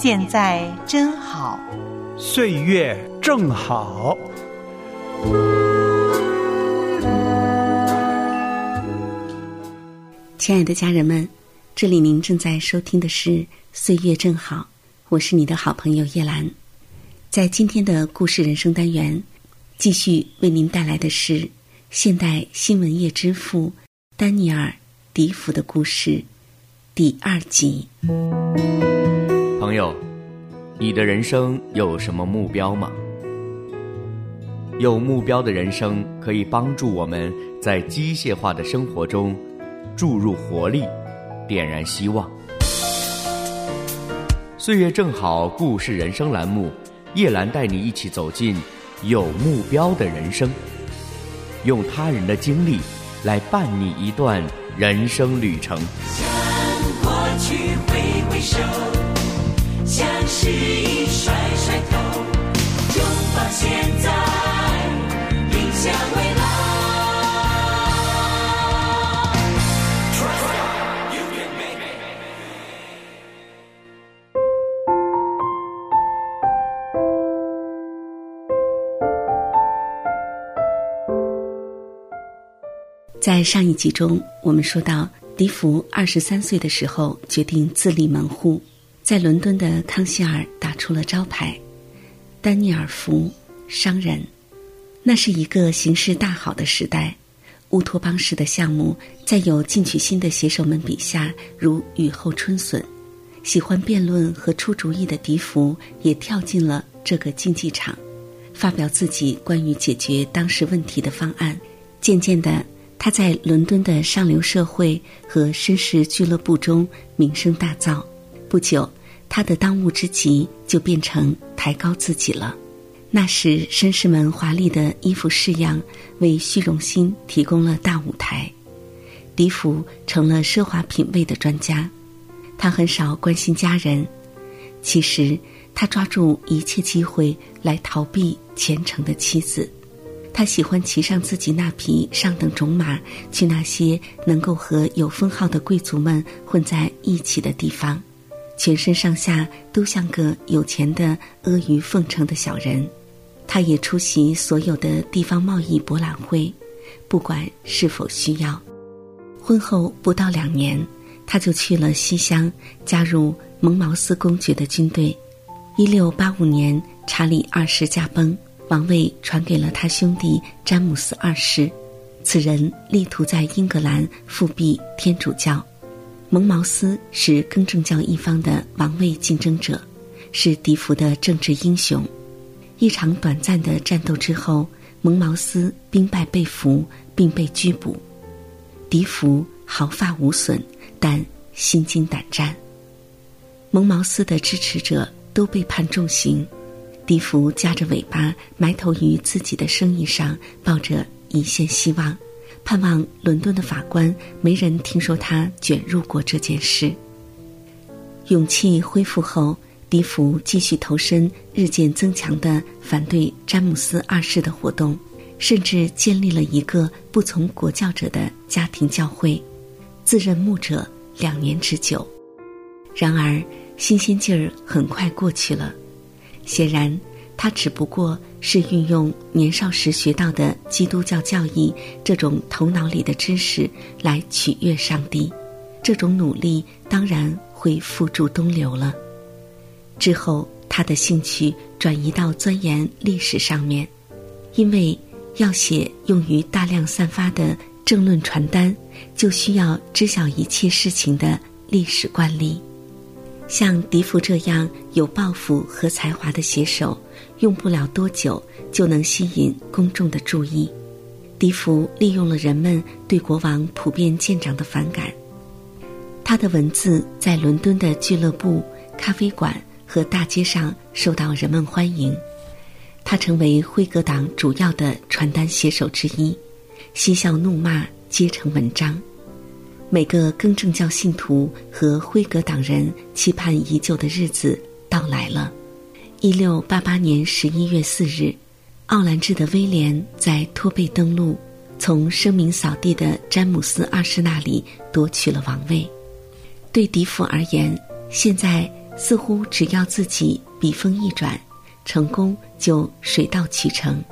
现在真好，岁月正好。亲爱的家人们，这里您正在收听的是《岁月正好》，我是你的好朋友叶兰。在今天的故事人生单元，继续为您带来的是现代新闻业之父丹尼尔·迪福的故事第二集。朋友，你的人生有什么目标吗？有目标的人生可以帮助我们在机械化的生活中注入活力，点燃希望。岁月正好，故事人生栏目，叶兰带你一起走进有目标的人生，用他人的经历来伴你一段人生旅程。向过去挥挥手，向失意甩甩头，拥抱现在。迎向未来在上一集中，我们说到，迪福二十三岁的时候决定自立门户，在伦敦的康希尔打出了招牌——丹尼尔福商人。那是一个形势大好的时代，乌托邦式的项目在有进取心的写手们笔下如雨后春笋。喜欢辩论和出主意的迪福也跳进了这个竞技场，发表自己关于解决当时问题的方案。渐渐的，他在伦敦的上流社会和绅士俱乐部中名声大噪。不久，他的当务之急就变成抬高自己了。那时，绅士们华丽的衣服式样为虚荣心提供了大舞台。迪福成了奢华品味的专家，他很少关心家人。其实，他抓住一切机会来逃避虔诚的妻子。他喜欢骑上自己那匹上等种马，去那些能够和有封号的贵族们混在一起的地方，全身上下都像个有钱的阿谀奉承的小人。他也出席所有的地方贸易博览会，不管是否需要。婚后不到两年，他就去了西乡，加入蒙茅斯公爵的军队。一六八五年，查理二世驾崩，王位传给了他兄弟詹姆斯二世。此人力图在英格兰复辟天主教。蒙茅斯是更正教一方的王位竞争者，是迪福的政治英雄。一场短暂的战斗之后，蒙茅斯兵败被俘，并被拘捕。迪福毫发无损，但心惊胆战。蒙茅斯的支持者都被判重刑，迪福夹着尾巴埋头于自己的生意上，抱着一线希望，盼望伦敦的法官没人听说他卷入过这件事。勇气恢复后。迪福继续投身日渐增强的反对詹姆斯二世的活动，甚至建立了一个不从国教者的家庭教会，自任牧者两年之久。然而，新鲜劲儿很快过去了。显然，他只不过是运用年少时学到的基督教教义这种头脑里的知识来取悦上帝。这种努力当然会付诸东流了。之后，他的兴趣转移到钻研历史上面，因为要写用于大量散发的政论传单，就需要知晓一切事情的历史惯例。像迪福这样有抱负和才华的写手，用不了多久就能吸引公众的注意。迪福利用了人们对国王普遍见长的反感，他的文字在伦敦的俱乐部、咖啡馆。和大街上受到人们欢迎。他成为辉格党主要的传单写手之一，嬉笑怒骂皆成文章。每个更正教信徒和辉格党人期盼已久的日子到来了。一六八八年十一月四日，奥兰治的威廉在托贝登陆，从声名扫地的詹姆斯二世那里夺取了王位。对迪福而言，现在似乎只要自己笔锋一转，成功就水到渠成。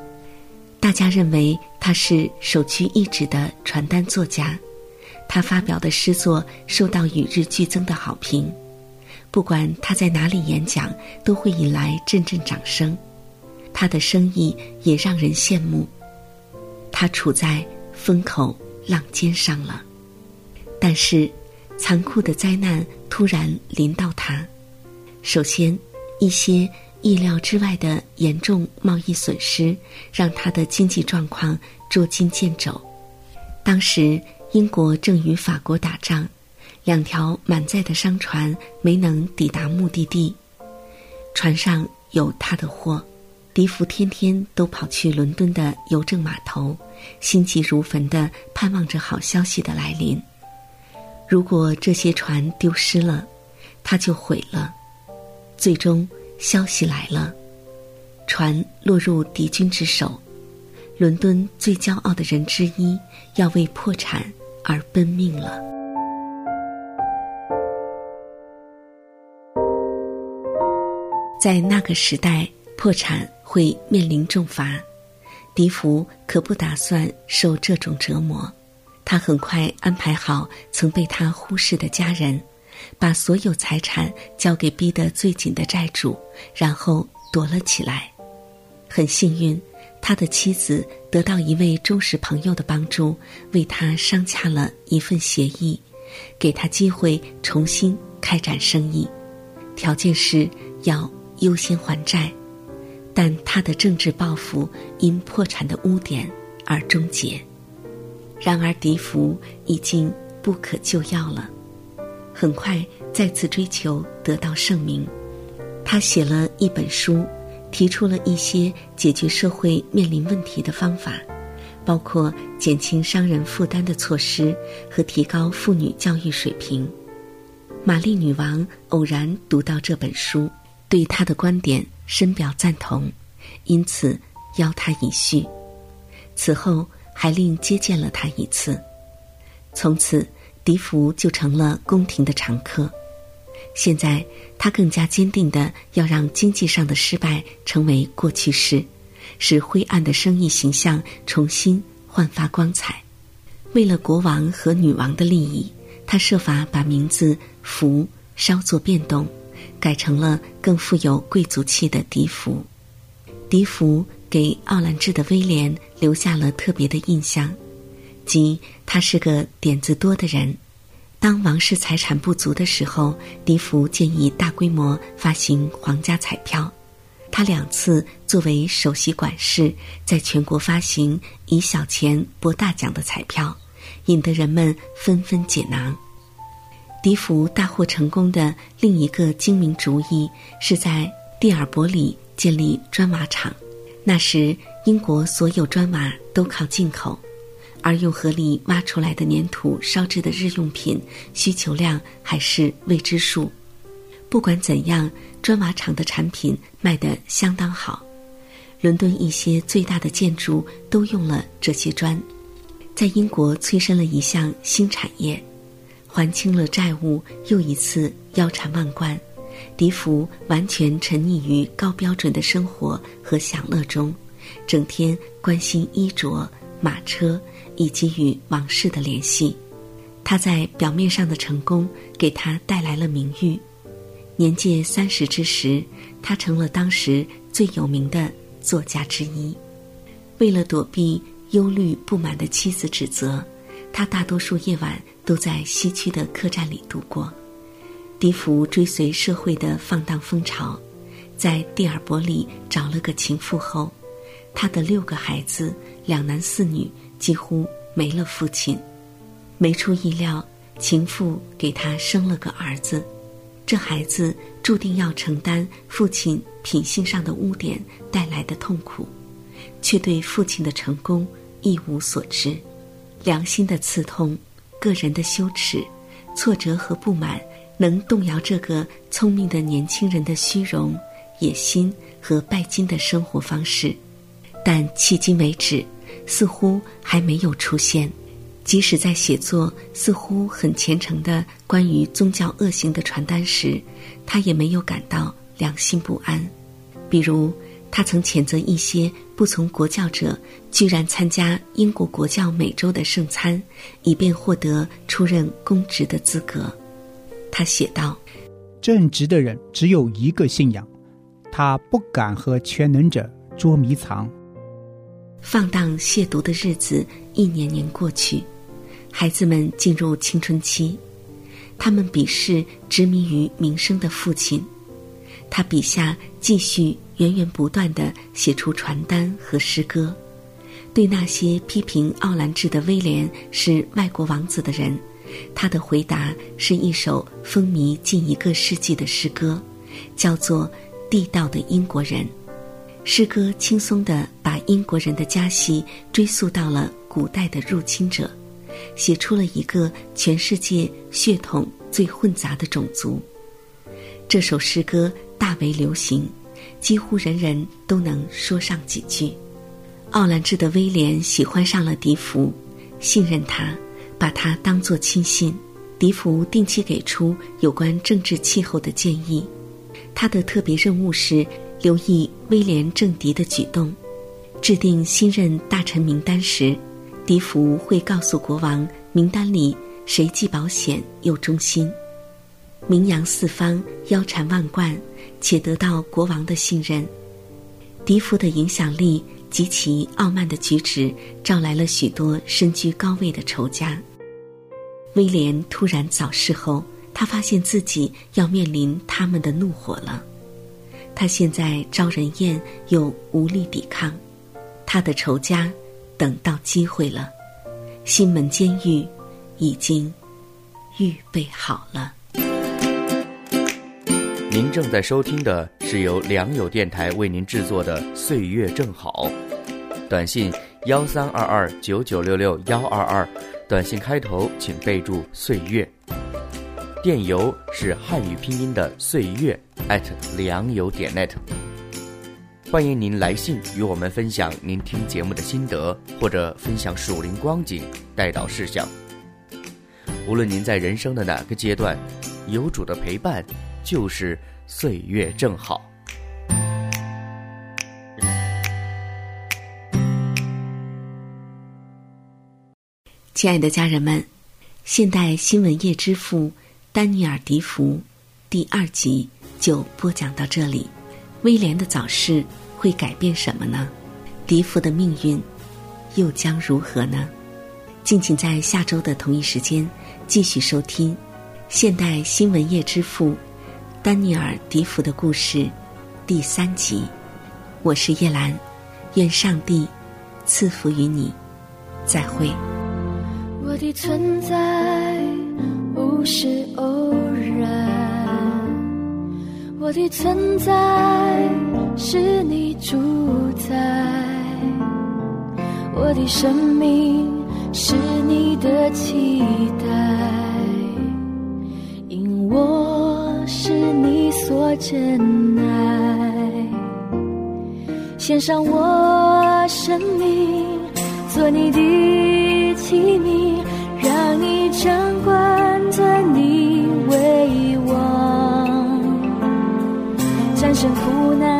大家认为他是首屈一指的传单作家。他发表的诗作受到与日俱增的好评，不管他在哪里演讲，都会引来阵阵掌声。他的生意也让人羡慕。他处在风口浪尖上了，但是残酷的灾难突然临到他。首先，一些意料之外的严重贸易损失让他的经济状况捉襟见肘。当时。英国正与法国打仗，两条满载的商船没能抵达目的地。船上有他的货，迪福天天都跑去伦敦的邮政码头，心急如焚的盼望着好消息的来临。如果这些船丢失了，他就毁了。最终，消息来了，船落入敌军之手，伦敦最骄傲的人之一要为破产。而奔命了。在那个时代，破产会面临重罚，迪福可不打算受这种折磨。他很快安排好曾被他忽视的家人，把所有财产交给逼得最紧的债主，然后躲了起来。很幸运。他的妻子得到一位忠实朋友的帮助，为他商洽了一份协议，给他机会重新开展生意，条件是要优先还债，但他的政治抱负因破产的污点而终结。然而，迪福已经不可救药了，很快再次追求得到盛名，他写了一本书。提出了一些解决社会面临问题的方法，包括减轻商人负担的措施和提高妇女教育水平。玛丽女王偶然读到这本书，对他的观点深表赞同，因此邀他一叙。此后还另接见了他一次。从此，迪福就成了宫廷的常客。现在，他更加坚定的要让经济上的失败成为过去式，使灰暗的生意形象重新焕发光彩。为了国王和女王的利益，他设法把名字“福”稍作变动，改成了更富有贵族气的“迪福”。迪福给奥兰治的威廉留下了特别的印象，即他是个点子多的人。当王室财产不足的时候，迪福建议大规模发行皇家彩票。他两次作为首席管事，在全国发行以小钱博大奖的彩票，引得人们纷纷解囊。迪福大获成功的另一个精明主意，是在蒂尔伯里建立砖瓦厂。那时，英国所有砖瓦都靠进口。而用河里挖出来的粘土烧制的日用品，需求量还是未知数。不管怎样，砖瓦厂的产品卖得相当好。伦敦一些最大的建筑都用了这些砖，在英国催生了一项新产业，还清了债务，又一次腰缠万贯。迪福完全沉溺于高标准的生活和享乐中，整天关心衣着、马车。以及与王室的联系，他在表面上的成功给他带来了名誉。年届三十之时，他成了当时最有名的作家之一。为了躲避忧虑不满的妻子指责，他大多数夜晚都在西区的客栈里度过。迪福追随社会的放荡风潮，在蒂尔伯里找了个情妇后，他的六个孩子，两男四女。几乎没了父亲，没出意料，情妇给他生了个儿子。这孩子注定要承担父亲品性上的污点带来的痛苦，却对父亲的成功一无所知。良心的刺痛，个人的羞耻，挫折和不满，能动摇这个聪明的年轻人的虚荣、野心和拜金的生活方式。但迄今为止，似乎还没有出现。即使在写作似乎很虔诚的关于宗教恶行的传单时，他也没有感到良心不安。比如，他曾谴责一些不从国教者居然参加英国国教每周的圣餐，以便获得出任公职的资格。他写道：“正直的人只有一个信仰，他不敢和全能者捉迷藏。”放荡亵渎的日子一年年过去。孩子们进入青春期，他们鄙视执迷于名声的父亲。他笔下继续源源不断的写出传单和诗歌，对那些批评奥兰治的威廉是外国王子的人，他的回答是一首风靡近一个世纪的诗歌，叫做《地道的英国人》。诗歌轻松的把英国人的家系追溯到了古代的入侵者。写出了一个全世界血统最混杂的种族。这首诗歌大为流行，几乎人人都能说上几句。奥兰治的威廉喜欢上了笛福，信任他，把他当作亲信。笛福定期给出有关政治气候的建议。他的特别任务是留意威廉政敌的举动，制定新任大臣名单时。笛福会告诉国王名单里谁既保险又忠心，名扬四方，腰缠万贯，且得到国王的信任。笛福的影响力及其傲慢的举止，招来了许多身居高位的仇家。威廉突然早逝后，他发现自己要面临他们的怒火了。他现在招人厌又无力抵抗，他的仇家。等到机会了，新门监狱已经预备好了。您正在收听的是由良友电台为您制作的《岁月正好》，短信幺三二二九九六六幺二二，短信开头请备注“岁月”，电邮是汉语拼音的“岁月”@良友点 net。欢迎您来信与我们分享您听节目的心得，或者分享属灵光景、带导事项。无论您在人生的哪个阶段，有主的陪伴就是岁月正好。亲爱的家人们，现代新闻业之父丹尼尔·迪福第二集就播讲到这里。威廉的早逝会改变什么呢？迪福的命运又将如何呢？敬请在下周的同一时间继续收听《现代新闻业之父丹尼尔·迪福的故事》第三集。我是叶兰，愿上帝赐福于你。再会。我的存在是偶然。我的存在是你主宰，我的生命是你的期待，因我是你所珍爱，献上我生命做你的器皿，让你掌管尊你为王。战胜苦难。